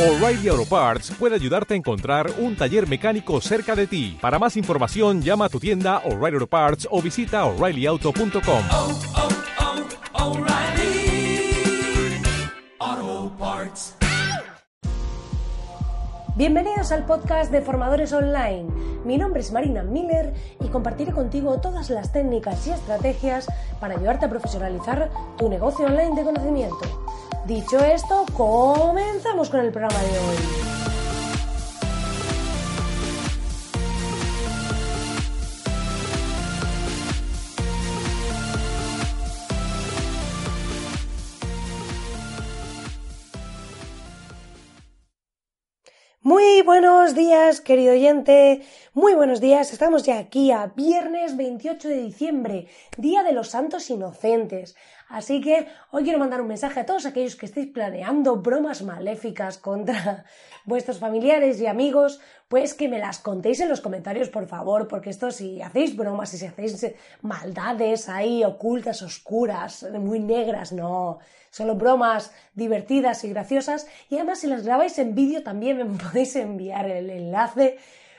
O'Reilly Auto Parts puede ayudarte a encontrar un taller mecánico cerca de ti. Para más información, llama a tu tienda O'Reilly Auto Parts o visita oreillyauto.com. oh, oh, Parts. Bienvenidos al podcast de Formadores Online. Mi nombre es Marina Miller y compartiré contigo todas las técnicas y estrategias para ayudarte a profesionalizar tu negocio online de conocimiento. Dicho esto, comenzamos con el programa de hoy. Muy buenos días, querido oyente. Muy buenos días. Estamos ya aquí a viernes 28 de diciembre, Día de los Santos Inocentes. Así que hoy quiero mandar un mensaje a todos aquellos que estéis planeando bromas maléficas contra vuestros familiares y amigos, pues que me las contéis en los comentarios, por favor, porque esto si hacéis bromas y si hacéis maldades ahí ocultas, oscuras, muy negras, no. Solo bromas divertidas y graciosas. Y además, si las grabáis en vídeo, también me podéis enviar el enlace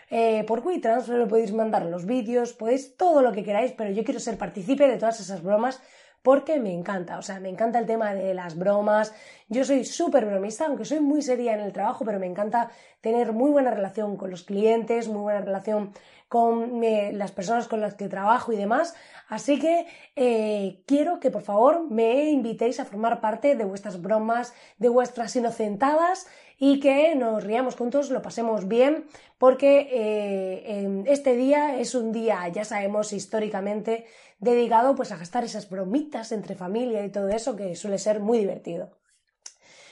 eh, por WeTransfer, podéis mandar los vídeos, podéis todo lo que queráis, pero yo quiero ser partícipe de todas esas bromas porque me encanta, o sea, me encanta el tema de las bromas. Yo soy súper bromista, aunque soy muy seria en el trabajo, pero me encanta tener muy buena relación con los clientes, muy buena relación con eh, las personas con las que trabajo y demás. Así que eh, quiero que por favor me invitéis a formar parte de vuestras bromas, de vuestras inocentadas y que nos riamos juntos, lo pasemos bien, porque eh, este día es un día, ya sabemos históricamente, dedicado pues a gastar esas bromitas entre familia y todo eso que suele ser muy divertido.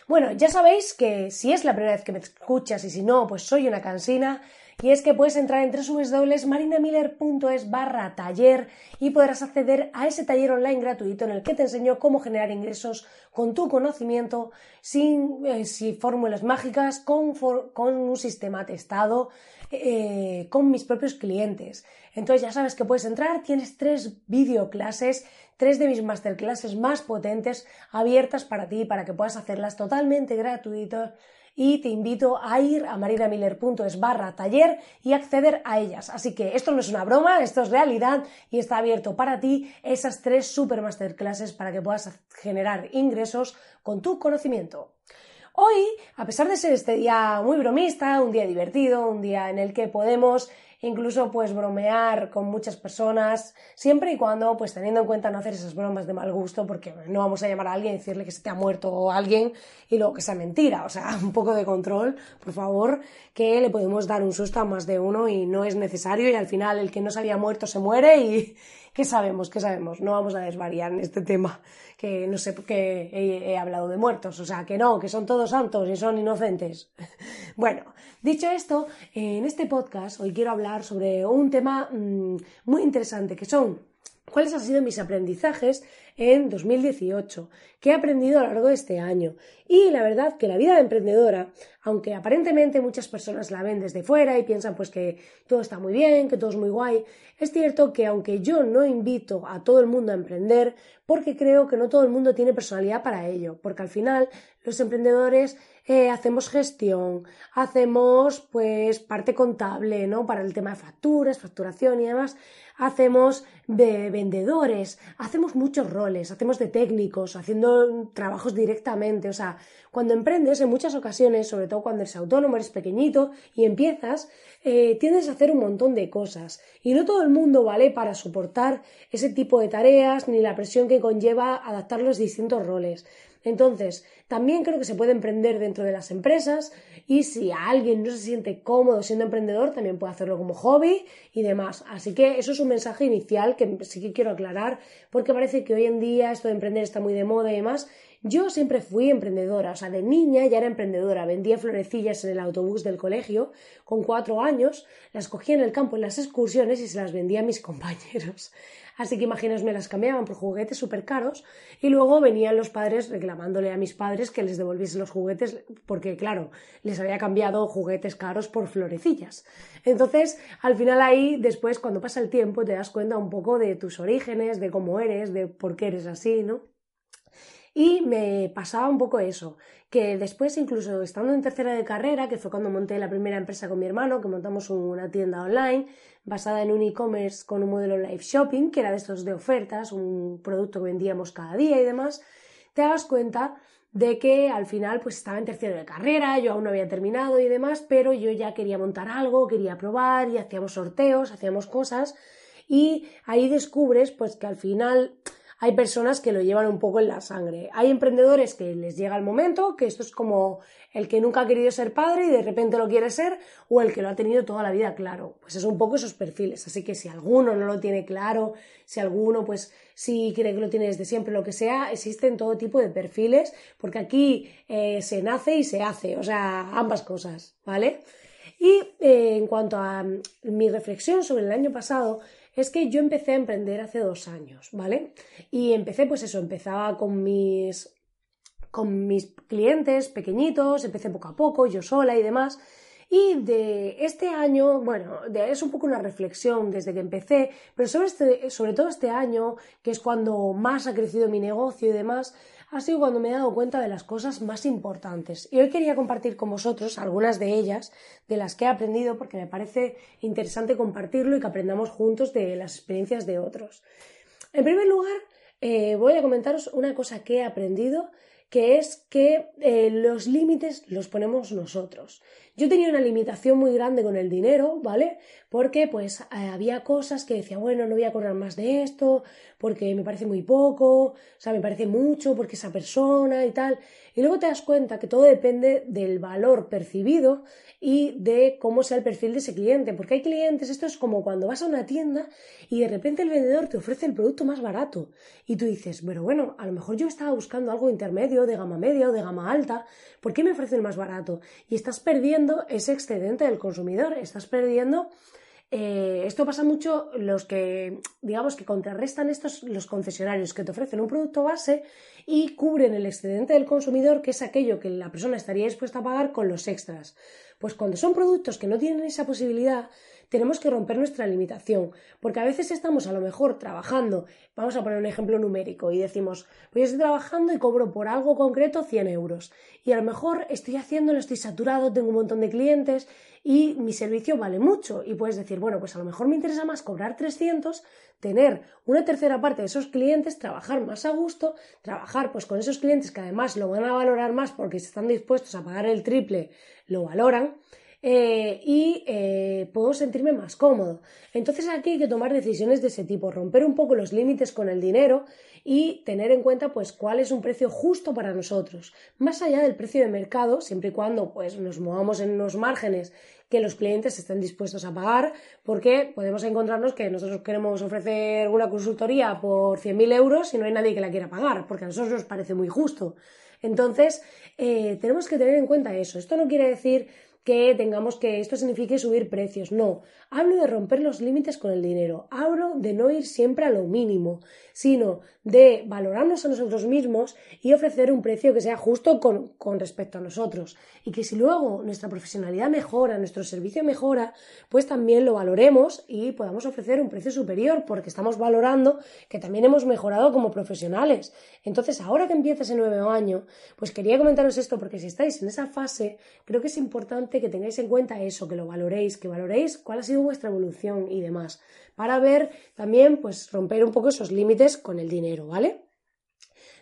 Bueno, ya sabéis que si es la primera vez que me escuchas y si no, pues soy una cansina. Y es que puedes entrar en www.marinamiller.es barra taller y podrás acceder a ese taller online gratuito en el que te enseño cómo generar ingresos con tu conocimiento, sin, eh, fórmulas mágicas, con, con, un sistema testado, eh, con mis propios clientes. Entonces ya sabes que puedes entrar, tienes tres videoclases, tres de mis masterclasses más potentes abiertas para ti, para que puedas hacerlas totalmente gratuitas y te invito a ir a marinamiller.es barra taller y acceder a ellas. Así que esto no es una broma, esto es realidad y está abierto para ti esas tres super masterclasses para que puedas generar ingresos con tu conocimiento. Hoy, a pesar de ser este día muy bromista, un día divertido, un día en el que podemos incluso pues bromear con muchas personas, siempre y cuando pues teniendo en cuenta no hacer esas bromas de mal gusto, porque no vamos a llamar a alguien y decirle que se te ha muerto alguien y luego que sea mentira, o sea, un poco de control, por favor, que le podemos dar un susto a más de uno y no es necesario y al final el que no se había muerto se muere y ¿qué sabemos? ¿Qué sabemos? No vamos a desvariar en este tema, que no sé por qué he, hablado de muertos, o sea, que no, que son todos santos y son inocentes. bueno, dicho esto, en este podcast hoy quiero hablar sobre un tema mmm, muy interesante que son cuáles han sido mis aprendizajes en 2018, qué he aprendido a lo largo de este año. Y la verdad que la vida de emprendedora, aunque aparentemente muchas personas la ven desde fuera y piensan pues que todo está muy bien, que todo es muy guay, es cierto que aunque yo no invito a todo el mundo a emprender, porque creo que no todo el mundo tiene personalidad para ello, porque al final los emprendedores eh, hacemos gestión, hacemos pues parte contable, ¿no? Para el tema de facturas, facturación y demás, hacemos de vendedores, hacemos muchos roles, hacemos de técnicos, haciendo trabajos directamente, o sea, cuando emprendes en muchas ocasiones, sobre todo cuando eres autónomo, eres pequeñito y empiezas, eh, tiendes a hacer un montón de cosas. Y no todo el mundo vale para soportar ese tipo de tareas ni la presión que conlleva adaptar los distintos roles. Entonces, también creo que se puede emprender dentro de las empresas y si alguien no se siente cómodo siendo emprendedor, también puede hacerlo como hobby y demás. Así que eso es un mensaje inicial que sí que quiero aclarar porque parece que hoy en día esto de emprender está muy de moda y demás. Yo siempre fui emprendedora, o sea, de niña ya era emprendedora, vendía florecillas en el autobús del colegio, con cuatro años, las cogía en el campo en las excursiones y se las vendía a mis compañeros. Así que imaginaos, las cambiaban por juguetes súper caros y luego venían los padres reclamándole a mis padres que les devolviese los juguetes porque, claro, les había cambiado juguetes caros por florecillas. Entonces, al final ahí, después, cuando pasa el tiempo, te das cuenta un poco de tus orígenes, de cómo eres, de por qué eres así, ¿no? Y me pasaba un poco eso, que después incluso estando en tercera de carrera, que fue cuando monté la primera empresa con mi hermano, que montamos una tienda online basada en un e-commerce con un modelo live shopping, que era de estos de ofertas, un producto que vendíamos cada día y demás, te das cuenta de que al final pues estaba en tercero de carrera, yo aún no había terminado y demás, pero yo ya quería montar algo, quería probar y hacíamos sorteos, hacíamos cosas y ahí descubres pues que al final hay personas que lo llevan un poco en la sangre. Hay emprendedores que les llega el momento, que esto es como el que nunca ha querido ser padre y de repente lo quiere ser, o el que lo ha tenido toda la vida claro. Pues es un poco esos perfiles. Así que si alguno no lo tiene claro, si alguno pues si cree que lo tiene desde siempre, lo que sea, existen todo tipo de perfiles, porque aquí eh, se nace y se hace, o sea, ambas cosas, ¿vale? Y eh, en cuanto a mm, mi reflexión sobre el año pasado, es que yo empecé a emprender hace dos años, ¿vale? Y empecé, pues eso, empezaba con mis con mis clientes pequeñitos, empecé poco a poco, yo sola y demás. Y de este año, bueno, es un poco una reflexión desde que empecé, pero sobre, este, sobre todo este año, que es cuando más ha crecido mi negocio y demás, ha sido cuando me he dado cuenta de las cosas más importantes. Y hoy quería compartir con vosotros algunas de ellas, de las que he aprendido, porque me parece interesante compartirlo y que aprendamos juntos de las experiencias de otros. En primer lugar, eh, voy a comentaros una cosa que he aprendido que es que eh, los límites los ponemos nosotros. Yo tenía una limitación muy grande con el dinero, ¿vale? Porque pues eh, había cosas que decía, bueno, no voy a cobrar más de esto, porque me parece muy poco, o sea, me parece mucho, porque esa persona y tal. Y luego te das cuenta que todo depende del valor percibido y de cómo sea el perfil de ese cliente. Porque hay clientes, esto es como cuando vas a una tienda y de repente el vendedor te ofrece el producto más barato. Y tú dices, bueno, bueno, a lo mejor yo estaba buscando algo intermedio, de gama media o de gama alta, ¿por qué me ofrece el más barato? Y estás perdiendo ese excedente del consumidor, estás perdiendo eh, esto pasa mucho los que, digamos, que contrarrestan estos los concesionarios que te ofrecen un producto base y cubren el excedente del consumidor, que es aquello que la persona estaría dispuesta a pagar con los extras. Pues cuando son productos que no tienen esa posibilidad, tenemos que romper nuestra limitación, porque a veces estamos a lo mejor trabajando, vamos a poner un ejemplo numérico y decimos, pues yo estoy trabajando y cobro por algo concreto 100 euros y a lo mejor estoy haciéndolo, estoy saturado, tengo un montón de clientes y mi servicio vale mucho y puedes decir, bueno, pues a lo mejor me interesa más cobrar 300, tener una tercera parte de esos clientes, trabajar más a gusto, trabajar pues con esos clientes que además lo van a valorar más porque si están dispuestos a pagar el triple, lo valoran eh, y eh, puedo sentirme más cómodo. Entonces aquí hay que tomar decisiones de ese tipo, romper un poco los límites con el dinero y tener en cuenta pues cuál es un precio justo para nosotros, más allá del precio de mercado, siempre y cuando pues nos movamos en unos márgenes que los clientes estén dispuestos a pagar, porque podemos encontrarnos que nosotros queremos ofrecer una consultoría por 100.000 euros y no hay nadie que la quiera pagar, porque a nosotros nos parece muy justo. Entonces, eh, tenemos que tener en cuenta eso. Esto no quiere decir que tengamos que esto signifique subir precios. No, hablo de romper los límites con el dinero. Hablo de no ir siempre a lo mínimo, sino de valorarnos a nosotros mismos y ofrecer un precio que sea justo con, con respecto a nosotros. Y que si luego nuestra profesionalidad mejora, nuestro servicio mejora, pues también lo valoremos y podamos ofrecer un precio superior, porque estamos valorando que también hemos mejorado como profesionales. Entonces, ahora que empieza ese nuevo año, pues quería comentaros esto, porque si estáis en esa fase, creo que es importante que tengáis en cuenta eso, que lo valoréis, que valoréis cuál ha sido vuestra evolución y demás, para ver también, pues, romper un poco esos límites con el dinero, ¿vale?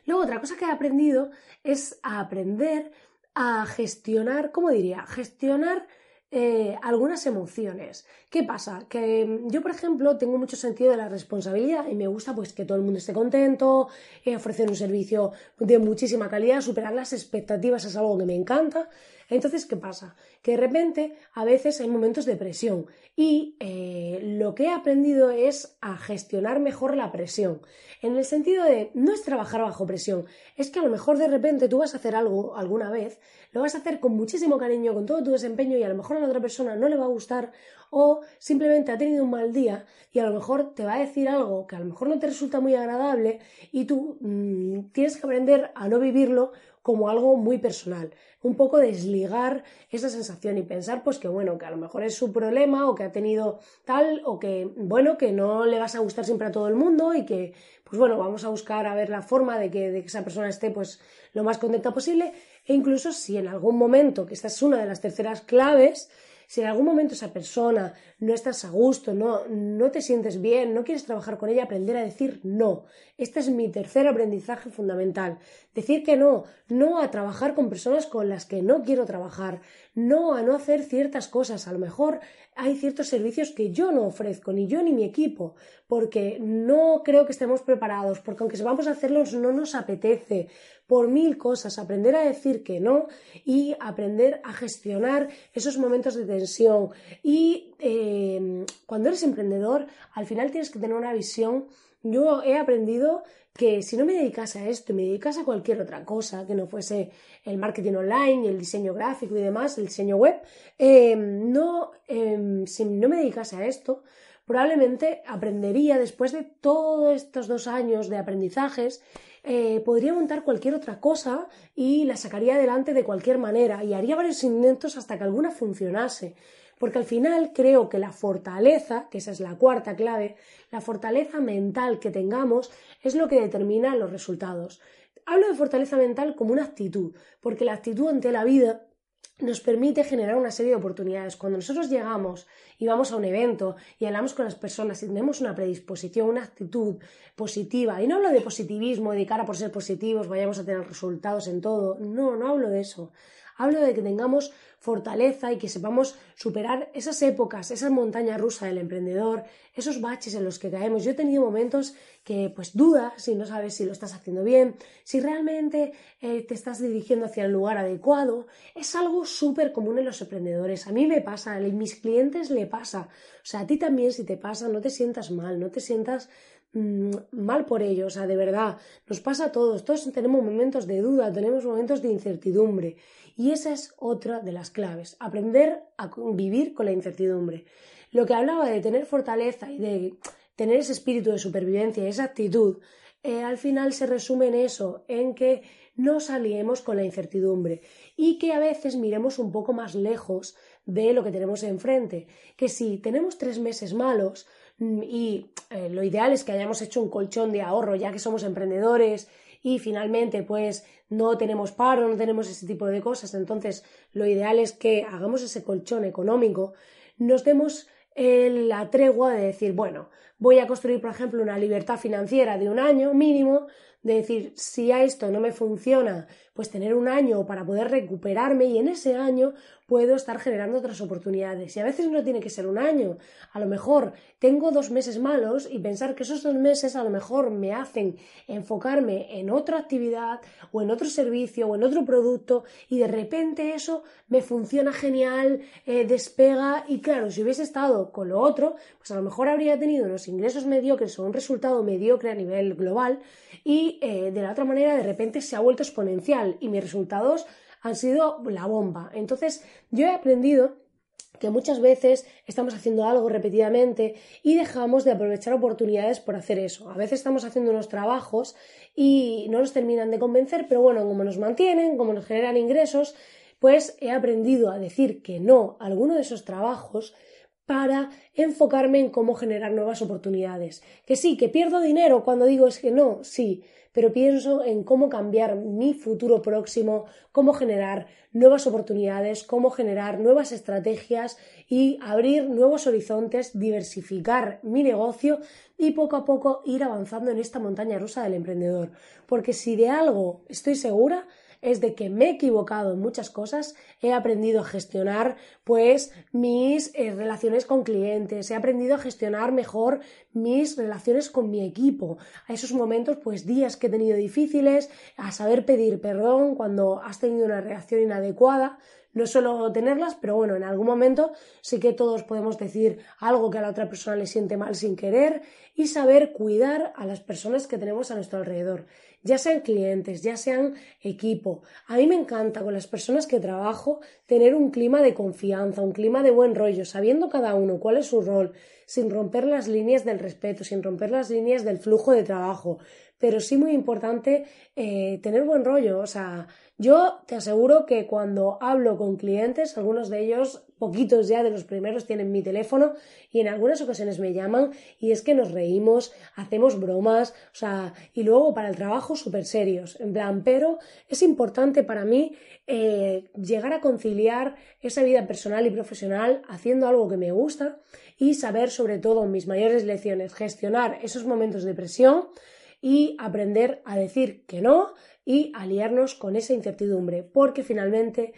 Luego, otra cosa que he aprendido es a aprender a gestionar, ¿cómo diría? Gestionar eh, algunas emociones. ¿Qué pasa? Que mm, yo, por ejemplo, tengo mucho sentido de la responsabilidad y me gusta pues que todo el mundo esté contento, eh, ofrecer un servicio de muchísima calidad, superar las expectativas es algo que me encanta. Entonces, ¿qué pasa? Que de repente a veces hay momentos de presión y eh, lo que he aprendido es a gestionar mejor la presión. En el sentido de no es trabajar bajo presión, es que a lo mejor de repente tú vas a hacer algo alguna vez, lo vas a hacer con muchísimo cariño, con todo tu desempeño y a lo mejor a la otra persona no le va a gustar o simplemente ha tenido un mal día y a lo mejor te va a decir algo que a lo mejor no te resulta muy agradable y tú mm, tienes que aprender a no vivirlo como algo muy personal. Un poco desligar esa sensación y pensar pues que bueno, que a lo mejor es su problema o que ha tenido tal o que bueno, que no le vas a gustar siempre a todo el mundo y que pues bueno, vamos a buscar a ver la forma de que, esa persona esté pues lo más contenta posible e incluso si en algún momento, que esta es una de las terceras claves, si en algún momento esa persona no estás a gusto, no, no te sientes bien, no quieres trabajar con ella, aprender a decir no. Este es mi tercer aprendizaje fundamental. Decir que no, no a trabajar con personas con las que no quiero trabajar, no a no hacer ciertas cosas. A lo mejor hay ciertos servicios que yo no ofrezco, ni yo ni mi equipo, porque no creo que estemos preparados, porque aunque vamos a hacerlos no nos apetece, por mil cosas, aprender a decir que no y aprender a gestionar esos momentos de tensión. Y eh, cuando eres emprendedor, al final tienes que tener una visión. Yo he aprendido que si no me dedicase a esto y me dedicase a cualquier otra cosa que no fuese el marketing online, el diseño gráfico y demás, el diseño web, eh, no, eh, si no me dedicase a esto, probablemente aprendería después de todos estos dos años de aprendizajes eh, podría montar cualquier otra cosa y la sacaría adelante de cualquier manera y haría varios intentos hasta que alguna funcionase. Porque al final creo que la fortaleza, que esa es la cuarta clave, la fortaleza mental que tengamos es lo que determina los resultados. Hablo de fortaleza mental como una actitud, porque la actitud ante la vida nos permite generar una serie de oportunidades. Cuando nosotros llegamos y vamos a un evento y hablamos con las personas y tenemos una predisposición, una actitud positiva, y no hablo de positivismo, de cara por ser positivos, vayamos a tener resultados en todo, no, no hablo de eso. Hablo de que tengamos fortaleza y que sepamos superar esas épocas, esa montaña rusa del emprendedor, esos baches en los que caemos. Yo he tenido momentos que pues dudas si no sabes si lo estás haciendo bien, si realmente eh, te estás dirigiendo hacia el lugar adecuado. Es algo súper común en los emprendedores. A mí me pasa, a mis clientes le pasa. O sea, a ti también si te pasa, no te sientas mal, no te sientas mal por ello, o sea, de verdad, nos pasa a todos, todos tenemos momentos de duda, tenemos momentos de incertidumbre y esa es otra de las claves, aprender a vivir con la incertidumbre. Lo que hablaba de tener fortaleza y de tener ese espíritu de supervivencia, esa actitud, eh, al final se resume en eso, en que no saliemos con la incertidumbre y que a veces miremos un poco más lejos de lo que tenemos enfrente, que si tenemos tres meses malos, Mm, y eh, lo ideal es que hayamos hecho un colchón de ahorro ya que somos emprendedores y finalmente pues no tenemos paro, no tenemos ese tipo de cosas, entonces lo ideal es que hagamos ese colchón económico, nos demos la tregua de decir, bueno, voy a construir, por ejemplo, una libertad financiera de un año mínimo, de decir, si a esto no me funciona, pues tener un año para poder recuperarme y en ese año puedo estar generando otras oportunidades. Y a veces no tiene que ser un año, a lo mejor tengo dos meses malos y pensar que esos dos meses a lo mejor me hacen enfocarme en otra actividad o en otro servicio o en otro producto y de repente eso me funciona genial, eh, despega y claro, si hubiese estado con lo otro, pues a lo mejor habría tenido unos ingresos mediocres o un resultado mediocre a nivel global y eh, de la otra manera de repente se ha vuelto exponencial y mis resultados han sido la bomba. Entonces yo he aprendido que muchas veces estamos haciendo algo repetidamente y dejamos de aprovechar oportunidades por hacer eso. A veces estamos haciendo unos trabajos y no nos terminan de convencer, pero bueno, como nos mantienen, como nos generan ingresos, pues he aprendido a decir que no a alguno de esos trabajos para enfocarme en cómo generar nuevas oportunidades. Que sí, que pierdo dinero cuando digo es que no, sí, pero pienso en cómo cambiar mi futuro próximo, cómo generar nuevas oportunidades, cómo generar nuevas estrategias y abrir nuevos horizontes, diversificar mi negocio y poco a poco ir avanzando en esta montaña rusa del emprendedor. Porque si de algo estoy segura, es de que me he equivocado en muchas cosas, he aprendido a gestionar pues mis eh, relaciones con clientes, he aprendido a gestionar mejor mis relaciones con mi equipo, a esos momentos pues días que he tenido difíciles, a saber pedir perdón cuando has tenido una reacción inadecuada, no suelo tenerlas, pero bueno, en algún momento sí que todos podemos decir algo que a la otra persona le siente mal sin querer y saber cuidar a las personas que tenemos a nuestro alrededor ya sean clientes, ya sean equipo. A mí me encanta con las personas que trabajo tener un clima de confianza, un clima de buen rollo, sabiendo cada uno cuál es su rol, sin romper las líneas del respeto, sin romper las líneas del flujo de trabajo, pero sí muy importante eh, tener buen rollo. O sea, yo te aseguro que cuando hablo con clientes, algunos de ellos, poquitos ya de los primeros, tienen mi teléfono y en algunas ocasiones me llaman y es que nos reímos, hacemos bromas, o sea, y luego para el trabajo súper serios. En plan, pero es importante para mí eh, llegar a conciliar esa vida personal y profesional haciendo algo que me gusta y saber sobre todo mis mayores lecciones, gestionar esos momentos de presión y aprender a decir que no y aliarnos con esa incertidumbre, porque finalmente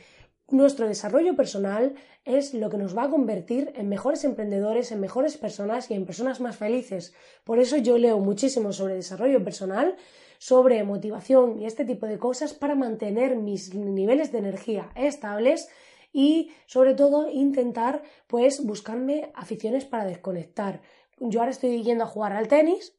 nuestro desarrollo personal es lo que nos va a convertir en mejores emprendedores, en mejores personas y en personas más felices. Por eso yo leo muchísimo sobre desarrollo personal, sobre motivación y este tipo de cosas para mantener mis niveles de energía estables y sobre todo intentar pues buscarme aficiones para desconectar. Yo ahora estoy yendo a jugar al tenis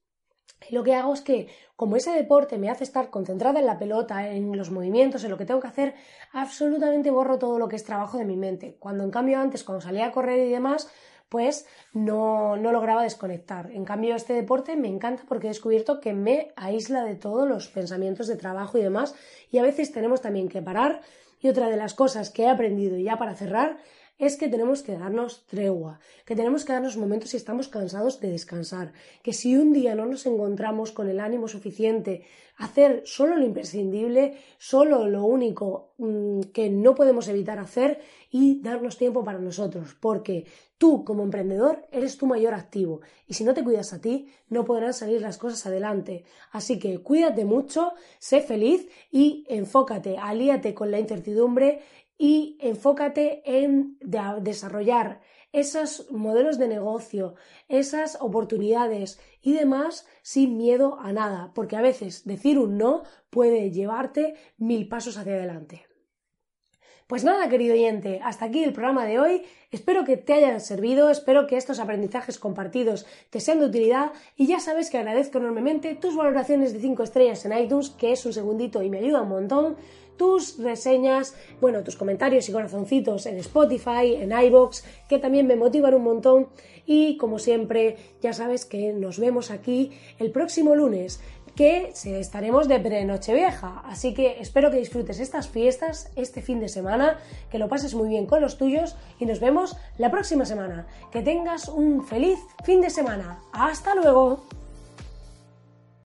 y lo que hago es que, como ese deporte me hace estar concentrada en la pelota, en los movimientos, en lo que tengo que hacer, absolutamente borro todo lo que es trabajo de mi mente. Cuando en cambio antes, cuando salía a correr y demás, pues no, no lograba desconectar. En cambio, este deporte me encanta porque he descubierto que me aísla de todos los pensamientos de trabajo y demás. Y a veces tenemos también que parar. Y otra de las cosas que he aprendido ya para cerrar es que tenemos que darnos tregua, que tenemos que darnos momentos si estamos cansados de descansar, que si un día no nos encontramos con el ánimo suficiente, hacer solo lo imprescindible, solo lo único mm, que no podemos evitar hacer y darnos tiempo para nosotros, porque tú como emprendedor eres tu mayor activo y si no te cuidas a ti no podrán salir las cosas adelante. Así que cuídate mucho, sé feliz y enfócate, alíate con la incertidumbre y enfócate en desarrollar esos modelos de negocio, esas oportunidades y demás sin miedo a nada, porque a veces decir un no puede llevarte mil pasos hacia adelante. Pues nada, querido oyente, hasta aquí el programa de hoy. Espero que te hayan servido, espero que estos aprendizajes compartidos te sean de utilidad y ya sabes que agradezco enormemente tus valoraciones de 5 estrellas en iTunes, que es un segundito y me ayuda un montón tus reseñas, bueno, tus comentarios y corazoncitos en Spotify, en iBox, que también me motivan un montón. Y como siempre, ya sabes que nos vemos aquí el próximo lunes que estaremos de pre-Nochevieja. Así que espero que disfrutes estas fiestas este fin de semana, que lo pases muy bien con los tuyos y nos vemos la próxima semana. Que tengas un feliz fin de semana. ¡Hasta luego!